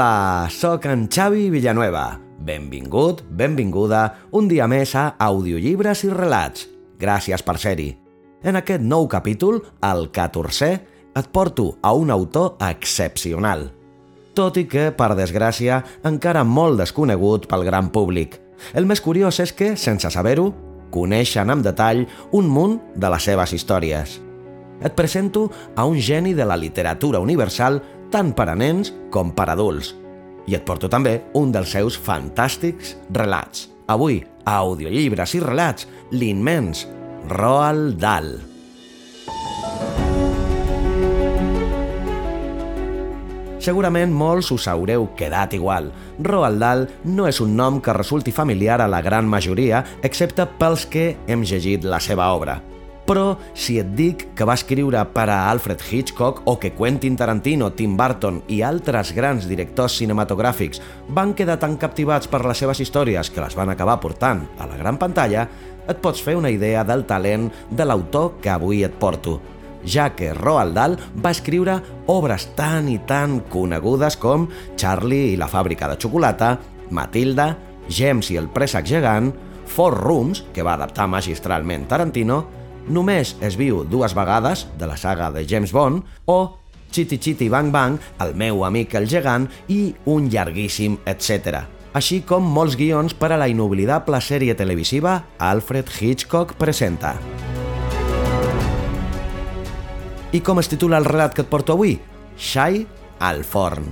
Hola, sóc en Xavi Villanueva. Benvingut, benvinguda, un dia més a Audiollibres i Relats. Gràcies per ser-hi. En aquest nou capítol, el 14è, et porto a un autor excepcional. Tot i que, per desgràcia, encara molt desconegut pel gran públic. El més curiós és que, sense saber-ho, coneixen amb detall un munt de les seves històries. Et presento a un geni de la literatura universal tant per a nens com per a adults. I et porto també un dels seus fantàstics relats. Avui, a Audiollibres i Relats, l'immens Roald Dahl. Segurament molts us haureu quedat igual. Roald Dahl no és un nom que resulti familiar a la gran majoria, excepte pels que hem llegit la seva obra. Però si et dic que va escriure per a Alfred Hitchcock o que Quentin Tarantino, Tim Burton i altres grans directors cinematogràfics van quedar tan captivats per les seves històries que les van acabar portant a la gran pantalla, et pots fer una idea del talent de l'autor que avui et porto, ja que Roald Dahl va escriure obres tan i tan conegudes com Charlie i la fàbrica de xocolata, Matilda, James i el préssec gegant, Four Rooms, que va adaptar magistralment Tarantino, Només es viu dues vegades, de la saga de James Bond, o Chitty Chitty Bang Bang, el meu amic el gegant i un llarguíssim etc. Així com molts guions per a la inoblidable sèrie televisiva Alfred Hitchcock presenta. I com es titula el relat que et porto avui? Shai al forn.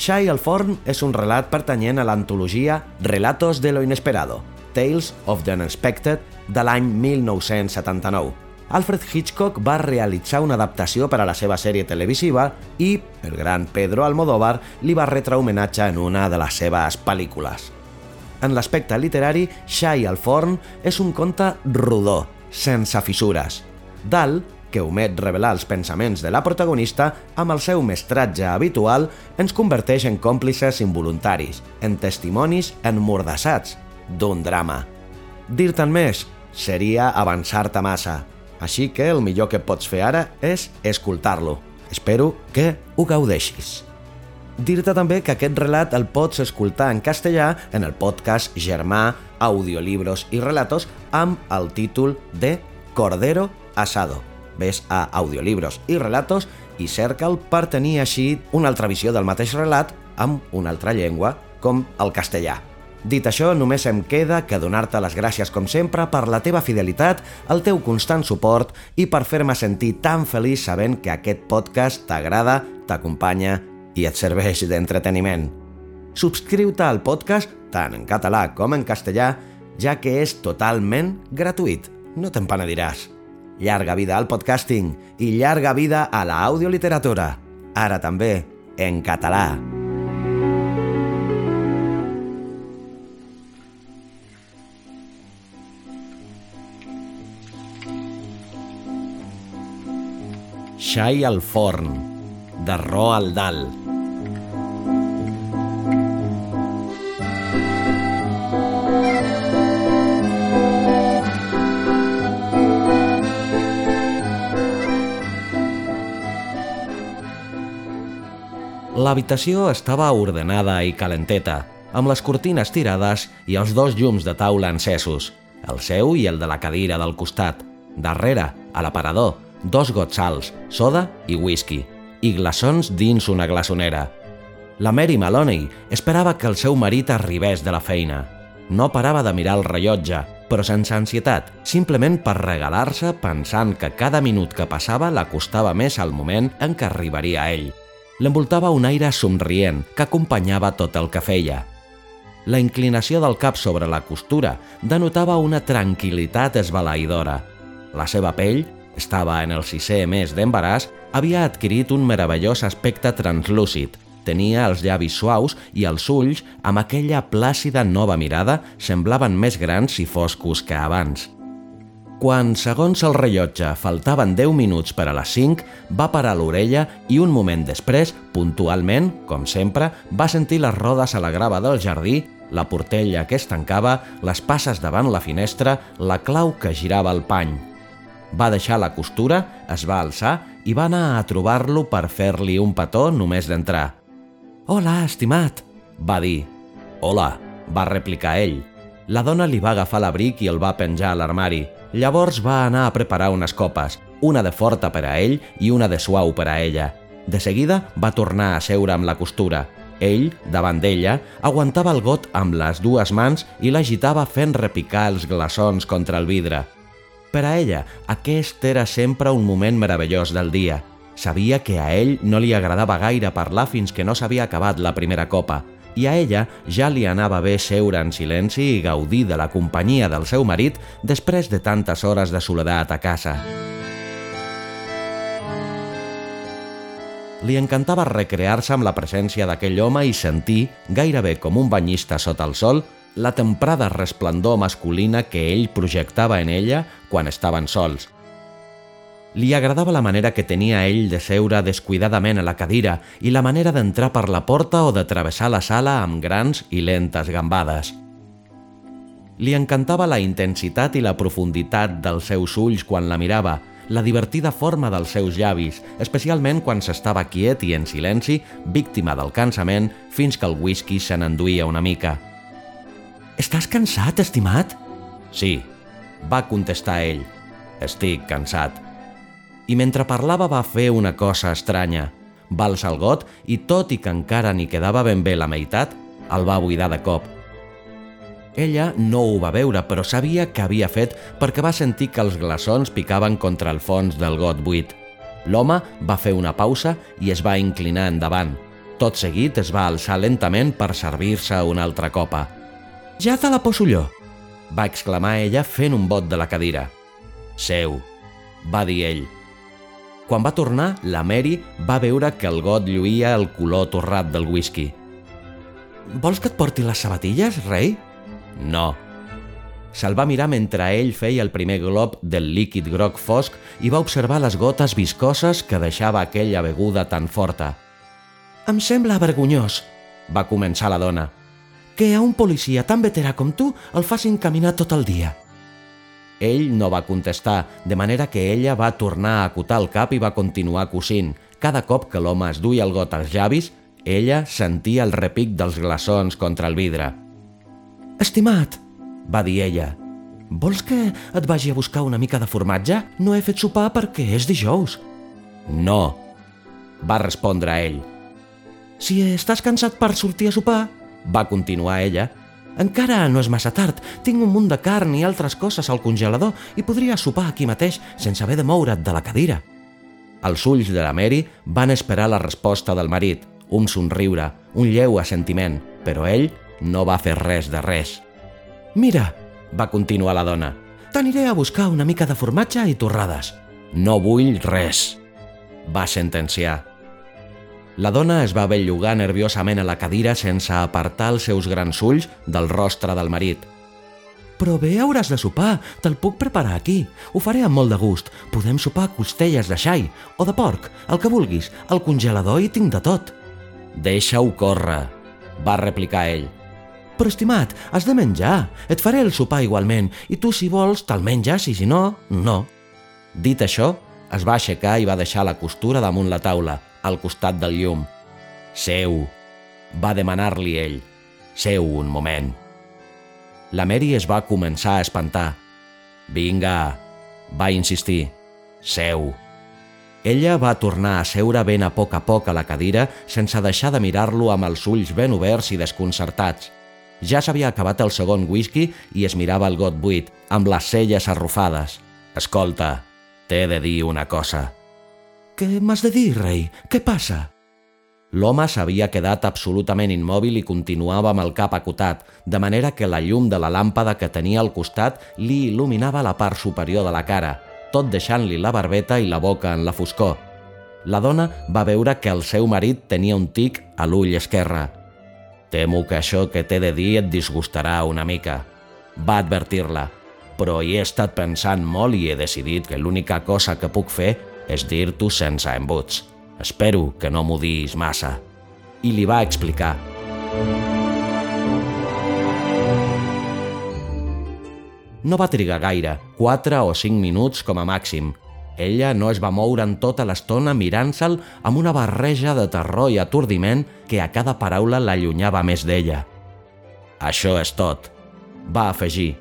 Shai al forn és un relat pertanyent a l'antologia Relatos de lo Inesperado, Tales of the Unexpected, de l'any 1979. Alfred Hitchcock va realitzar una adaptació per a la seva sèrie televisiva i el gran Pedro Almodóvar li va retre homenatge en una de les seves pel·lícules. En l'aspecte literari, Xai al forn és un conte rodó, sense fissures. Dal, que omet revelar els pensaments de la protagonista, amb el seu mestratge habitual, ens converteix en còmplices involuntaris, en testimonis emmordassats d'un drama. Dir-te'n més seria avançar-te massa, així que el millor que pots fer ara és escoltar-lo. Espero que ho gaudeixis. Dir-te també que aquest relat el pots escoltar en castellà en el podcast Germà, Audiolibros i Relatos amb el títol de Cordero Asado. Ves a Audiolibros i Relatos i cerca'l per tenir així una altra visió del mateix relat amb una altra llengua, com el castellà. Dit això, només em queda que donar-te les gràcies com sempre per la teva fidelitat, el teu constant suport i per fer-me sentir tan feliç sabent que aquest podcast t'agrada, t'acompanya i et serveix d'entreteniment. Subscriu-te al podcast tant en català com en castellà, ja que és totalment gratuït. No te'n penediràs. Llarga vida al podcasting i llarga vida a la audioliteratura. Ara també en català. Xai al forn, de Roald Dahl. L'habitació estava ordenada i calenteta, amb les cortines tirades i els dos llums de taula encesos, el seu i el de la cadira del costat. Darrere, a l'aparador, dos gots salts, soda i whisky, i glaçons dins una glaçonera. La Mary Maloney esperava que el seu marit arribés de la feina. No parava de mirar el rellotge, però sense ansietat, simplement per regalar-se pensant que cada minut que passava l'acostava més al moment en què arribaria a ell. L'envoltava un aire somrient que acompanyava tot el que feia. La inclinació del cap sobre la costura denotava una tranquil·litat esbalaïdora. La seva pell Estava en el sisè mes d'embaràs, havia adquirit un meravellós aspecte translúcid. Tenia els llavis suaus i els ulls, amb aquella plàcida nova mirada, semblaven més grans i foscos que abans. Quan, segons el rellotge, faltaven 10 minuts per a les 5, va parar l'orella i un moment després, puntualment, com sempre, va sentir les rodes a la grava del jardí, la portella que es tancava, les passes davant la finestra, la clau que girava el pany. Va deixar la costura, es va alçar i va anar a trobar-lo per fer-li un petó només d'entrar. «Hola, estimat», va dir. «Hola», va replicar ell. La dona li va agafar l'abric i el va penjar a l'armari. Llavors va anar a preparar unes copes, una de forta per a ell i una de suau per a ella. De seguida va tornar a seure amb la costura. Ell, davant d'ella, aguantava el got amb les dues mans i l'agitava fent repicar els glaçons contra el vidre. Per a ella, aquest era sempre un moment meravellós del dia. Sabia que a ell no li agradava gaire parlar fins que no s'havia acabat la primera copa, i a ella ja li anava bé seure en silenci i gaudir de la companyia del seu marit després de tantes hores de soledat a casa. Li encantava recrear-se amb la presència d'aquell home i sentir, gairebé com un banyista sota el sol, la temprada resplendor masculina que ell projectava en ella quan estaven sols – li agradava la manera que tenia ell de seure descuidadament a la cadira i la manera d'entrar per la porta o de travessar la sala amb grans i lentes gambades. Li encantava la intensitat i la profunditat dels seus ulls quan la mirava, la divertida forma dels seus llavis, especialment quan s'estava quiet i en silenci, víctima del cansament, fins que el whisky se n'enduïa una mica. «Estàs cansat, estimat?» «Sí», va contestar ell. «Estic cansat» i mentre parlava va fer una cosa estranya. Va alçar el got i, tot i que encara n'hi quedava ben bé la meitat, el va buidar de cop. Ella no ho va veure, però sabia que havia fet perquè va sentir que els glaçons picaven contra el fons del got buit. L'home va fer una pausa i es va inclinar endavant. Tot seguit es va alçar lentament per servir-se una altra copa. «Ja te la poso jo!» va exclamar ella fent un bot de la cadira. «Seu», va dir ell. Quan va tornar, la Mary va veure que el got lluïa el color torrat del whisky. «Vols que et porti les sabatilles, rei?» «No». Se'l va mirar mentre ell feia el primer glob del líquid groc fosc i va observar les gotes viscoses que deixava aquella beguda tan forta. «Em sembla vergonyós», va començar la dona, «que a un policia tan veterà com tu el facin caminar tot el dia». Ell no va contestar, de manera que ella va tornar a acotar el cap i va continuar cosint. Cada cop que l'home es duia el got als llavis, ella sentia el repic dels glaçons contra el vidre. «Estimat», va dir ella, «vols que et vagi a buscar una mica de formatge? No he fet sopar perquè és dijous». «No», va respondre ell. «Si estàs cansat per sortir a sopar», va continuar ella, encara no és massa tard. Tinc un munt de carn i altres coses al congelador i podria sopar aquí mateix sense haver de moure't de la cadira. Els ulls de la Mary van esperar la resposta del marit, un somriure, un lleu assentiment, però ell no va fer res de res. «Mira», va continuar la dona, «t'aniré a buscar una mica de formatge i torrades». «No vull res», va sentenciar. La dona es va bellugar nerviosament a la cadira sense apartar els seus grans ulls del rostre del marit. Però bé, hauràs de sopar. Te'l puc preparar aquí. Ho faré amb molt de gust. Podem sopar costelles de xai o de porc, el que vulguis. Al congelador hi tinc de tot. Deixa-ho córrer, va replicar ell. Però, estimat, has de menjar. Et faré el sopar igualment, i tu, si vols, te'l menges, i si no, no. Dit això, es va aixecar i va deixar la costura damunt la taula al costat del llum. Seu, va demanar-li ell. Seu un moment. La Mary es va començar a espantar. Vinga, va insistir. Seu. Ella va tornar a seure ben a poc a poc a la cadira sense deixar de mirar-lo amb els ulls ben oberts i desconcertats. Ja s'havia acabat el segon whisky i es mirava el got buit, amb les celles arrufades. Escolta, t'he de dir una cosa. Què m'has de dir, rei? Què passa? L'home s'havia quedat absolutament immòbil i continuava amb el cap acotat, de manera que la llum de la làmpada que tenia al costat li il·luminava la part superior de la cara. tot deixant-li la barbeta i la boca en la foscor. La dona va veure que el seu marit tenia un tic a l'ull esquerre. Temo que això que t'he de dir et disgustarà una mica. Va advertir-la, però hi he estat pensant molt i he decidit que l'única cosa que puc fer és dir-t'ho sense embuts. Espero que no m'ho diguis massa. I li va explicar. No va trigar gaire, 4 o 5 minuts com a màxim. Ella no es va moure en tota l'estona mirant-se'l amb una barreja de terror i aturdiment que a cada paraula l'allunyava més d'ella. Això és tot, va afegir.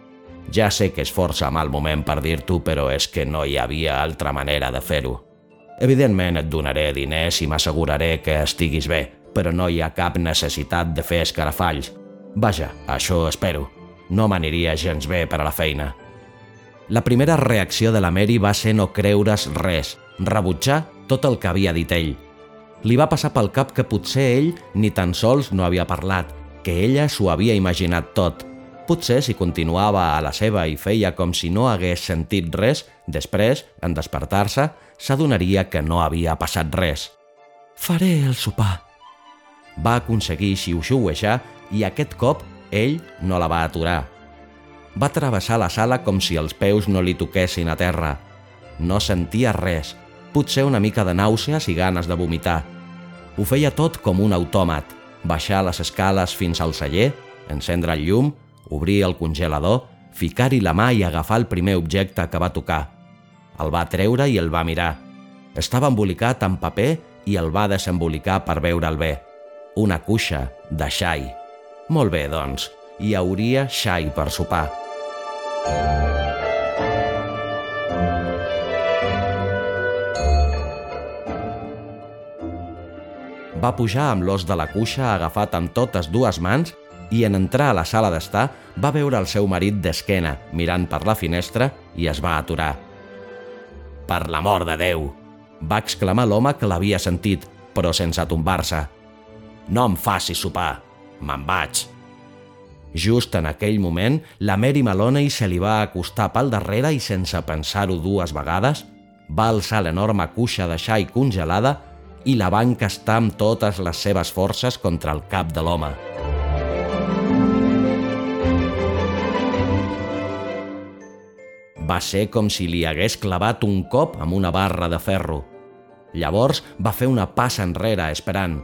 Ja sé que és força mal moment per dir-t'ho, però és que no hi havia altra manera de fer-ho. Evidentment et donaré diners i m'asseguraré que estiguis bé, però no hi ha cap necessitat de fer escarafalls. Vaja, això espero. No m'aniria gens bé per a la feina. La primera reacció de la Mary va ser no creure's res, rebutjar tot el que havia dit ell. Li va passar pel cap que potser ell ni tan sols no havia parlat, que ella s'ho havia imaginat tot. Potser si continuava a la seva i feia com si no hagués sentit res, després, en despertar-se, s'adonaria que no havia passat res. Faré el sopar. Va aconseguir xiu-xiuejar i aquest cop ell no la va aturar. Va travessar la sala com si els peus no li toquessin a terra. No sentia res, potser una mica de nàusees i ganes de vomitar. Ho feia tot com un autòmat, baixar les escales fins al celler, encendre el llum, obrir el congelador, ficar-hi la mà i agafar el primer objecte que va tocar. El va treure i el va mirar. Estava embolicat en paper i el va desembolicar per veure'l bé. Una cuixa de xai. Molt bé, doncs, hi hauria xai per sopar. Va pujar amb l'os de la cuixa agafat amb totes dues mans i en entrar a la sala d'estar va veure el seu marit d'esquena mirant per la finestra i es va aturar. Per l'amor de Déu! va exclamar l'home que l'havia sentit, però sense tombar-se. No em facis sopar! Me'n vaig. Just en aquell moment, la Mary Maloney se li va acostar pel darrere i sense pensar-ho dues vegades, va alçar l'enorme cuixa de xai congelada i la va encastar amb totes les seves forces contra el cap de l'home. Va ser com si li hagués clavat un cop amb una barra de ferro. Llavors va fer una passa enrere esperant,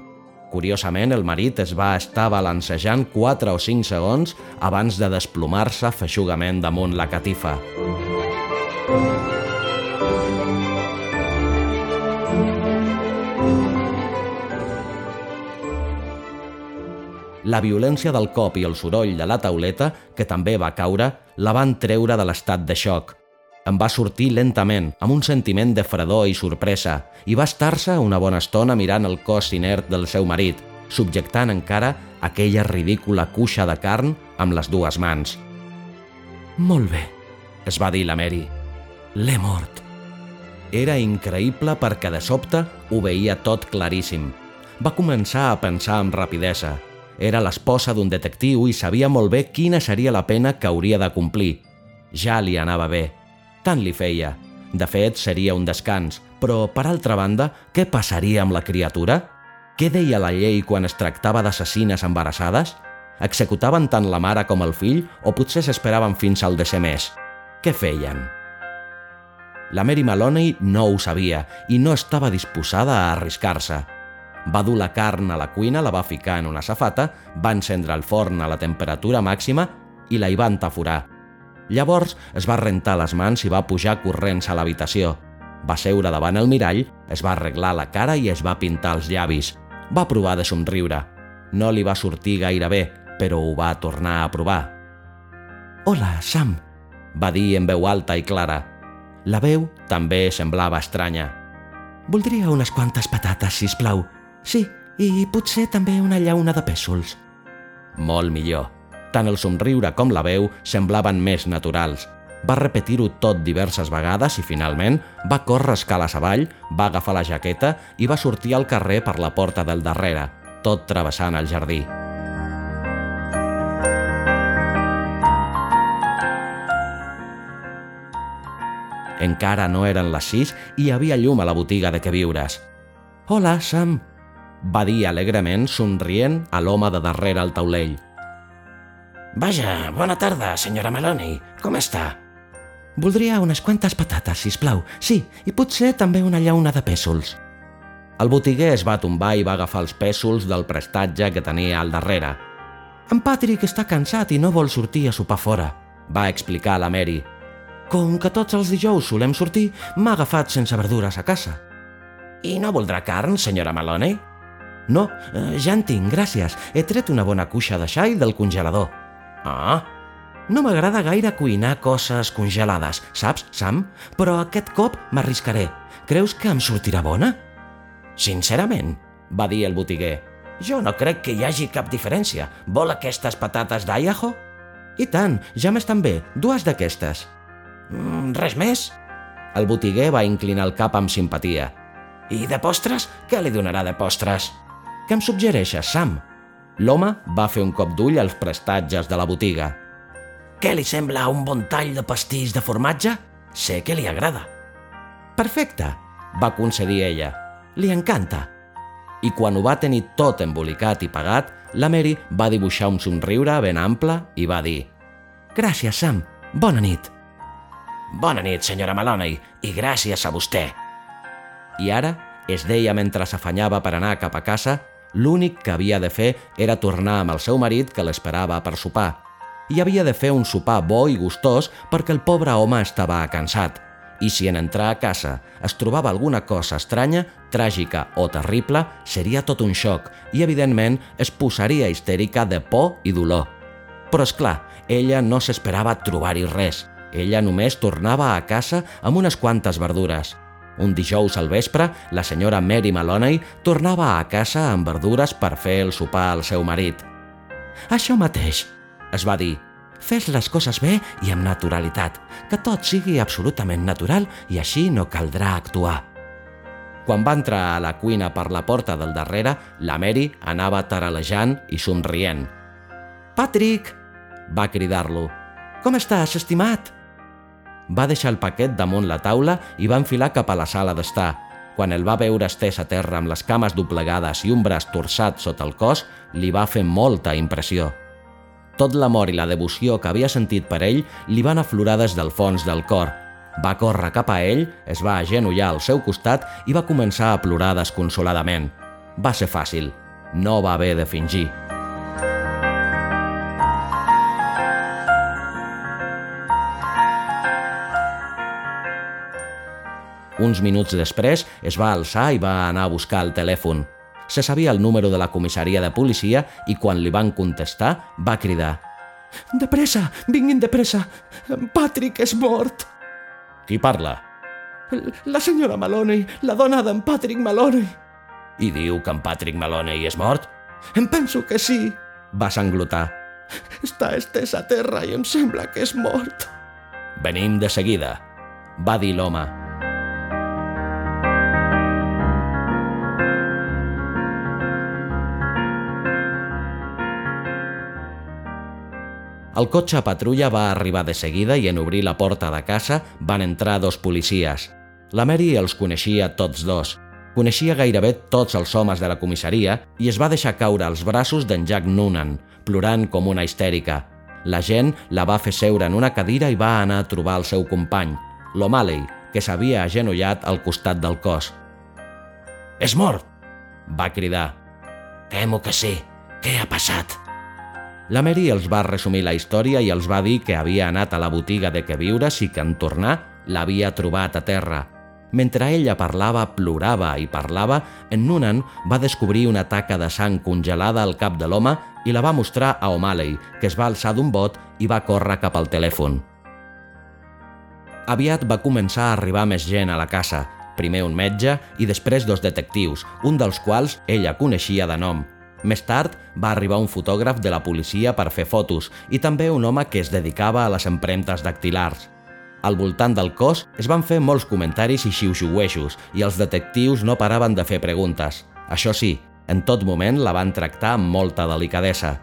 Curiosament, el marit es va estar balancejant 4 o 5 segons abans de desplomar-se feixugament damunt la catifa. La violència del cop i el soroll de la tauleta, que també va caure, la van treure de l'estat de xoc. Em va sortir lentament, amb un sentiment de fredor i sorpresa, i va estar-se una bona estona mirant el cos inert del seu marit, subjectant encara aquella ridícula cuixa de carn amb les dues mans. Molt bé, es va dir la Mary. L'he mort. Era increïble perquè de sobte ho veia tot claríssim. Va començar a pensar amb rapidesa. Era l'esposa d'un detectiu i sabia molt bé quina seria la pena que hauria de complir. Ja li anava bé tant li feia. De fet, seria un descans, però, per altra banda, què passaria amb la criatura? Què deia la llei quan es tractava d'assassines embarassades? Executaven tant la mare com el fill o potser s'esperaven fins al desè mes? Què feien? La Mary Maloney no ho sabia i no estava disposada a arriscar-se. Va dur la carn a la cuina, la va ficar en una safata, va encendre el forn a la temperatura màxima i la hi va entaforar, Llavors es va rentar les mans i va pujar corrents a l'habitació. Va seure davant el mirall, es va arreglar la cara i es va pintar els llavis. Va provar de somriure. No li va sortir gaire bé, però ho va tornar a provar. «Hola, Sam», va dir en veu alta i clara. La veu també semblava estranya. «Voldria unes quantes patates, si plau. Sí, i potser també una llauna de pèsols». «Molt millor», tant el somriure com la veu semblaven més naturals. Va repetir-ho tot diverses vegades i finalment va córrer escales avall, va agafar la jaqueta i va sortir al carrer per la porta del darrere, tot travessant el jardí. Encara no eren les sis i hi havia llum a la botiga de queviures. «Hola, Sam», va dir alegrement, somrient a l'home de darrere al taulell. Vaja, bona tarda, senyora Meloni. Com està? Voldria unes quantes patates, si plau. Sí, i potser també una llauna de pèsols. El botiguer es va tombar i va agafar els pèsols del prestatge que tenia al darrere. En Patrick està cansat i no vol sortir a sopar fora, va explicar la Mary. Com que tots els dijous solem sortir, m'ha agafat sense verdures a casa. I no voldrà carn, senyora Maloney? No, eh, ja en tinc, gràcies. He tret una bona cuixa de xai del congelador. Ah, no m'agrada gaire cuinar coses congelades, saps, Sam? Però aquest cop m'arriscaré. Creus que em sortirà bona? Sincerament, va dir el botiguer, jo no crec que hi hagi cap diferència. Vol aquestes patates d'Idaho? I tant, ja m'estan bé, dues d'aquestes. Mm, res més? El botiguer va inclinar el cap amb simpatia. I de postres? Què li donarà de postres? Què em suggereixes, Sam? L'home va fer un cop d'ull als prestatges de la botiga. Què li sembla un bon tall de pastís de formatge? Sé que li agrada. Perfecte, va concedir ella. Li encanta. I quan ho va tenir tot embolicat i pagat, la Mary va dibuixar un somriure ben ample i va dir Gràcies, Sam. Bona nit. Bona nit, senyora Maloney, i gràcies a vostè. I ara es deia mentre s'afanyava per anar cap a casa, l'únic que havia de fer era tornar amb el seu marit que l'esperava per sopar. I havia de fer un sopar bo i gustós perquè el pobre home estava cansat. I si en entrar a casa es trobava alguna cosa estranya, tràgica o terrible, seria tot un xoc i, evidentment, es posaria histèrica de por i dolor. Però, és clar, ella no s'esperava trobar-hi res. Ella només tornava a casa amb unes quantes verdures. Un dijous al vespre, la senyora Mary Maloney tornava a casa amb verdures per fer el sopar al seu marit. Això mateix, es va dir. Fes les coses bé i amb naturalitat, que tot sigui absolutament natural i així no caldrà actuar. Quan va entrar a la cuina per la porta del darrere, la Mary anava taralejant i somrient. «Patrick!» va cridar-lo. «Com estàs, estimat?» Va deixar el paquet damunt la taula i va enfilar cap a la sala d'estar. Quan el va veure estès a terra amb les cames doblegades i un braç torçat sota el cos, li va fer molta impressió. Tot l'amor i la devoció que havia sentit per ell li van aflorar des del fons del cor. Va córrer cap a ell, es va agenollar al seu costat i va començar a plorar desconsoladament. Va ser fàcil. No va haver de fingir. Uns minuts després es va alçar i va anar a buscar el telèfon. Se sabia el número de la comissaria de policia i quan li van contestar va cridar «De pressa! Vinguin de pressa! Patrick és mort!» Qui parla? La senyora Maloney, la dona d'en Patrick Maloney. I diu que en Patrick Maloney és mort? Em penso que sí, va sanglotar. Està estès a terra i em sembla que és mort. Venim de seguida, va dir l'home. El cotxe patrulla va arribar de seguida i en obrir la porta de casa van entrar dos policies. La Mary els coneixia tots dos. Coneixia gairebé tots els homes de la comissaria i es va deixar caure als braços d'en Jack Noonan, plorant com una histèrica. La gent la va fer seure en una cadira i va anar a trobar el seu company, l'O'Malley, que s'havia agenollat al costat del cos. «És mort!» va cridar. «Temo que sí. Què ha passat?» La Mary els va resumir la història i els va dir que havia anat a la botiga de viures i que en tornar l'havia trobat a terra. Mentre ella parlava, plorava i parlava, en Noonan va descobrir una taca de sang congelada al cap de l'home i la va mostrar a O'Malley, que es va alçar d'un bot i va córrer cap al telèfon. Aviat va començar a arribar més gent a la casa, primer un metge i després dos detectius, un dels quals ella coneixia de nom, més tard va arribar un fotògraf de la policia per fer fotos i també un home que es dedicava a les empremtes dactilars. Al voltant del cos es van fer molts comentaris i xiuxiueixos i els detectius no paraven de fer preguntes. Això sí, en tot moment la van tractar amb molta delicadesa.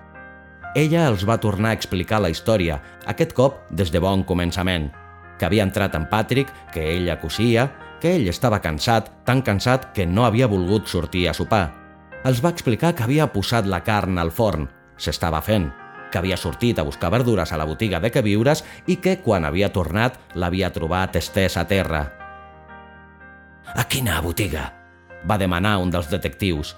Ella els va tornar a explicar la història, aquest cop des de bon començament. que havia entrat en Patrick, que ella cosia, que ell estava cansat, tan cansat que no havia volgut sortir a sopar. Els va explicar que havia posat la carn al forn, s'estava fent, que havia sortit a buscar verdures a la botiga de queviures i que, quan havia tornat, l'havia trobat estès a terra. A quina botiga? va demanar un dels detectius.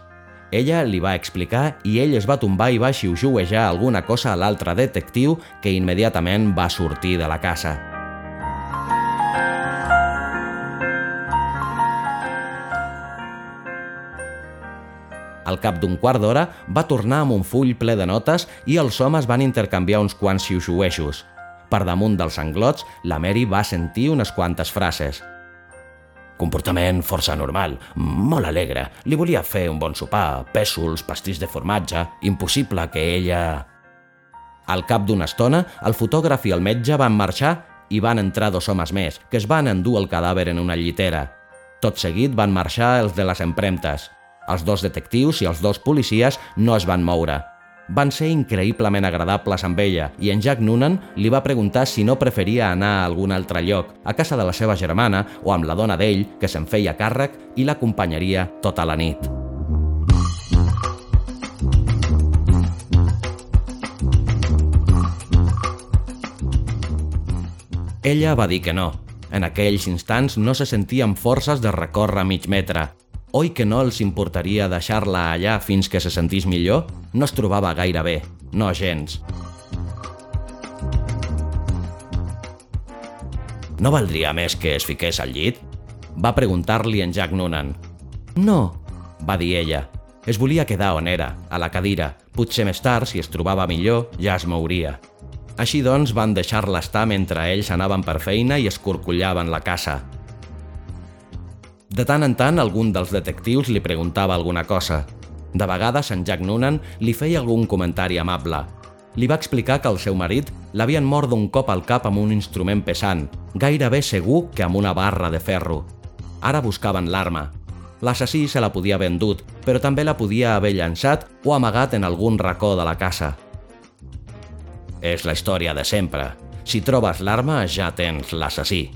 Ella li va explicar i ell es va tombar i va xiuxiuejar alguna cosa a l'altre detectiu que immediatament va sortir de la casa. Al cap d'un quart d'hora va tornar amb un full ple de notes i els homes van intercanviar uns quants xiuxiueixos. Per damunt dels anglots, la Mary va sentir unes quantes frases – Comportament força normal, molt alegre. Li volia fer un bon sopar, pèsols, pastís de formatge... Impossible que ella... Al cap d'una estona, el fotògraf i el metge van marxar i van entrar dos homes més, que es van endur el cadàver en una llitera. Tot seguit van marxar els de les empremtes. Els dos detectius i els dos policies no es van moure van ser increïblement agradables amb ella i en Jack Noonan li va preguntar si no preferia anar a algun altre lloc, a casa de la seva germana o amb la dona d'ell, que se'n feia càrrec i l'acompanyaria tota la nit. Ella va dir que no. En aquells instants no se sentien forces de recórrer mig metre, oi que no els importaria deixar-la allà fins que se sentís millor? No es trobava gaire bé, no gens. No valdria més que es fiqués al llit? Va preguntar-li en Jack Noonan. No, va dir ella. Es volia quedar on era, a la cadira. Potser més tard, si es trobava millor, ja es mouria. Així doncs van deixar-la estar mentre ells anaven per feina i escorcollaven la casa. De tant en tant, algun dels detectius li preguntava alguna cosa. De vegades, en Jack Noonan li feia algun comentari amable. Li va explicar que el seu marit l'havien mort d'un cop al cap amb un instrument pesant, gairebé segur que amb una barra de ferro. Ara buscaven l'arma. L'assassí se la podia haver endut, però també la podia haver llançat o amagat en algun racó de la casa. És la història de sempre. Si trobes l'arma, ja tens l'assassí,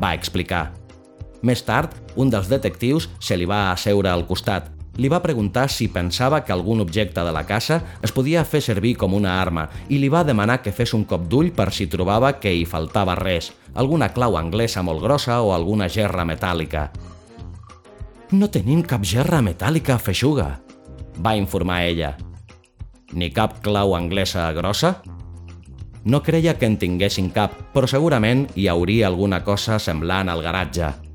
va explicar. Més tard, un dels detectius se li va asseure al costat. Li va preguntar si pensava que algun objecte de la casa es podia fer servir com una arma i li va demanar que fes un cop d'ull per si trobava que hi faltava res, alguna clau anglesa molt grossa o alguna gerra metàl·lica. No tenim cap gerra metàl·lica feixuga, va informar ella. Ni cap clau anglesa grossa? No creia que en tinguessin cap, però segurament hi hauria alguna cosa semblant al garatge.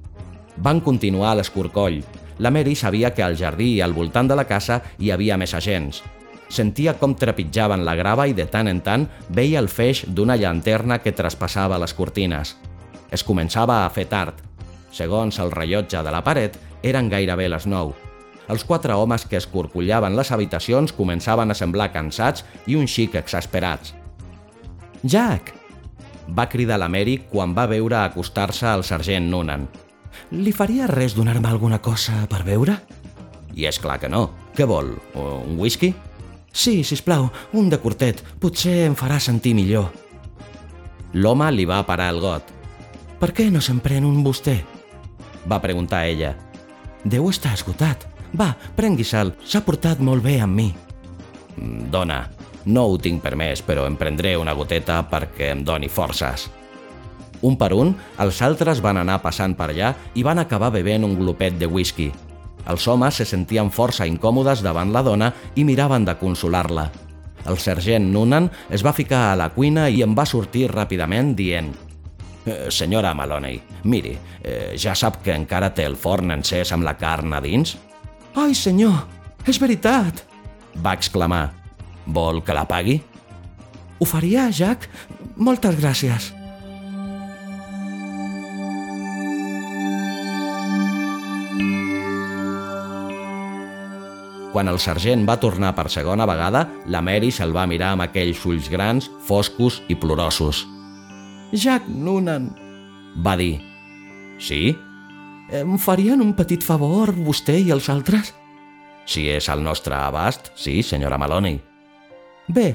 Van continuar a l'escorcoll. La Mary sabia que al jardí i al voltant de la casa hi havia més agents. Sentia com trepitjaven la grava i de tant en tant veia el feix d'una llanterna que traspassava les cortines. Es començava a fer tard. Segons el rellotge de la paret, eren gairebé les 9. Els quatre homes que escorcollaven les habitacions començaven a semblar cansats i un xic exasperats. Jack! va cridar la Mary quan va veure acostar-se al sergent Noonan. Li faria res donar-me alguna cosa per beure? I és clar que no. Què vol? Un whisky? Sí, si plau, un de curtet. Potser em farà sentir millor. L'home li va parar el got. Per què no se'n pren un vostè? Va preguntar ella. Deu estar esgotat. Va, prengui-se'l. S'ha portat molt bé amb mi. Mm, dona, no ho tinc permès, però em prendré una goteta perquè em doni forces. Un per un, els altres van anar passant per allà i van acabar bevent un glopet de whisky. Els homes se sentien força incòmodes davant la dona i miraven de consolar-la. El sergent Noonan es va ficar a la cuina i en va sortir ràpidament dient eh, Senyora Maloney, miri, eh, ja sap que encara té el forn encès amb la carn a dins? Ai, senyor, és veritat! Va exclamar. Vol que la pagui? Ho faria, Jack? Moltes gràcies. Quan el sergent va tornar per segona vegada, la Mary se'l va mirar amb aquells ulls grans, foscos i plorosos. Jack Noonan, va dir. Sí? Em farien un petit favor, vostè i els altres? Si és al nostre abast, sí, senyora Maloney. Bé,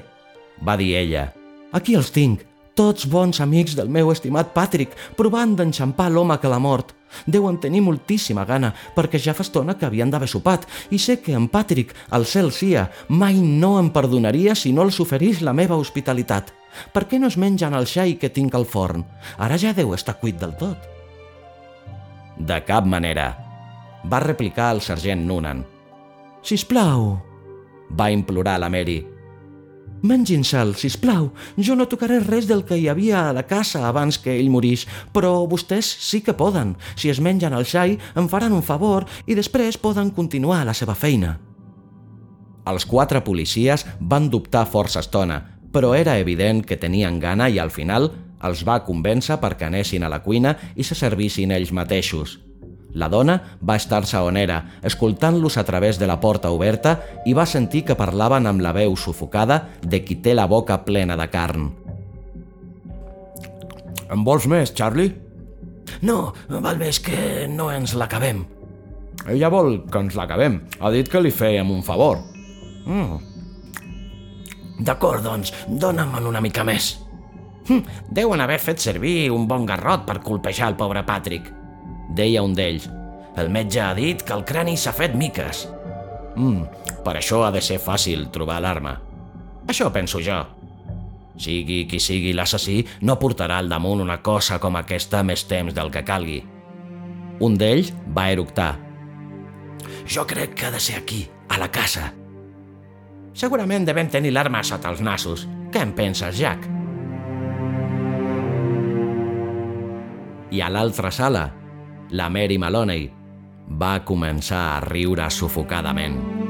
va dir ella. Aquí els tinc, tots bons amics del meu estimat Patrick, provant d'enxampar l'home que l'ha mort. Deuen tenir moltíssima gana, perquè ja fa estona que havien d'haver sopat, i sé que en Patrick, al cel sia, mai no em perdonaria si no els oferís la meva hospitalitat. Per què no es mengen el xai que tinc al forn? Ara ja deu estar cuit del tot. De cap manera, va replicar el sergent Noonan. Sisplau, va implorar la Mary. Mengin-se'l, sisplau. Jo no tocaré res del que hi havia a la casa abans que ell morís, però vostès sí que poden. Si es mengen el xai, em faran un favor i després poden continuar la seva feina. Els quatre policies van dubtar força estona, però era evident que tenien gana i al final els va convèncer perquè anessin a la cuina i se servissin ells mateixos. La dona va estar-se on era, escoltant-los a través de la porta oberta i va sentir que parlaven amb la veu sufocada de qui té la boca plena de carn. En vols més, Charlie? No, val més que no ens l'acabem. Ella vol que ens l'acabem. Ha dit que li fèiem un favor. Mm. D'acord, doncs, dona'm una mica més. Hm, deuen haver fet servir un bon garrot per colpejar el pobre Patrick deia un d'ells. El metge ha dit que el crani s'ha fet miques. Mm, per això ha de ser fàcil trobar l'arma. Això penso jo. Sigui qui sigui l'assassí, no portarà al damunt una cosa com aquesta més temps del que calgui. Un d'ells va eructar. Jo crec que ha de ser aquí, a la casa. Segurament devem tenir l'arma sota els nassos. Què en penses, Jack? I a l'altra sala, la Mary Maloney va començar a riure sufocadament.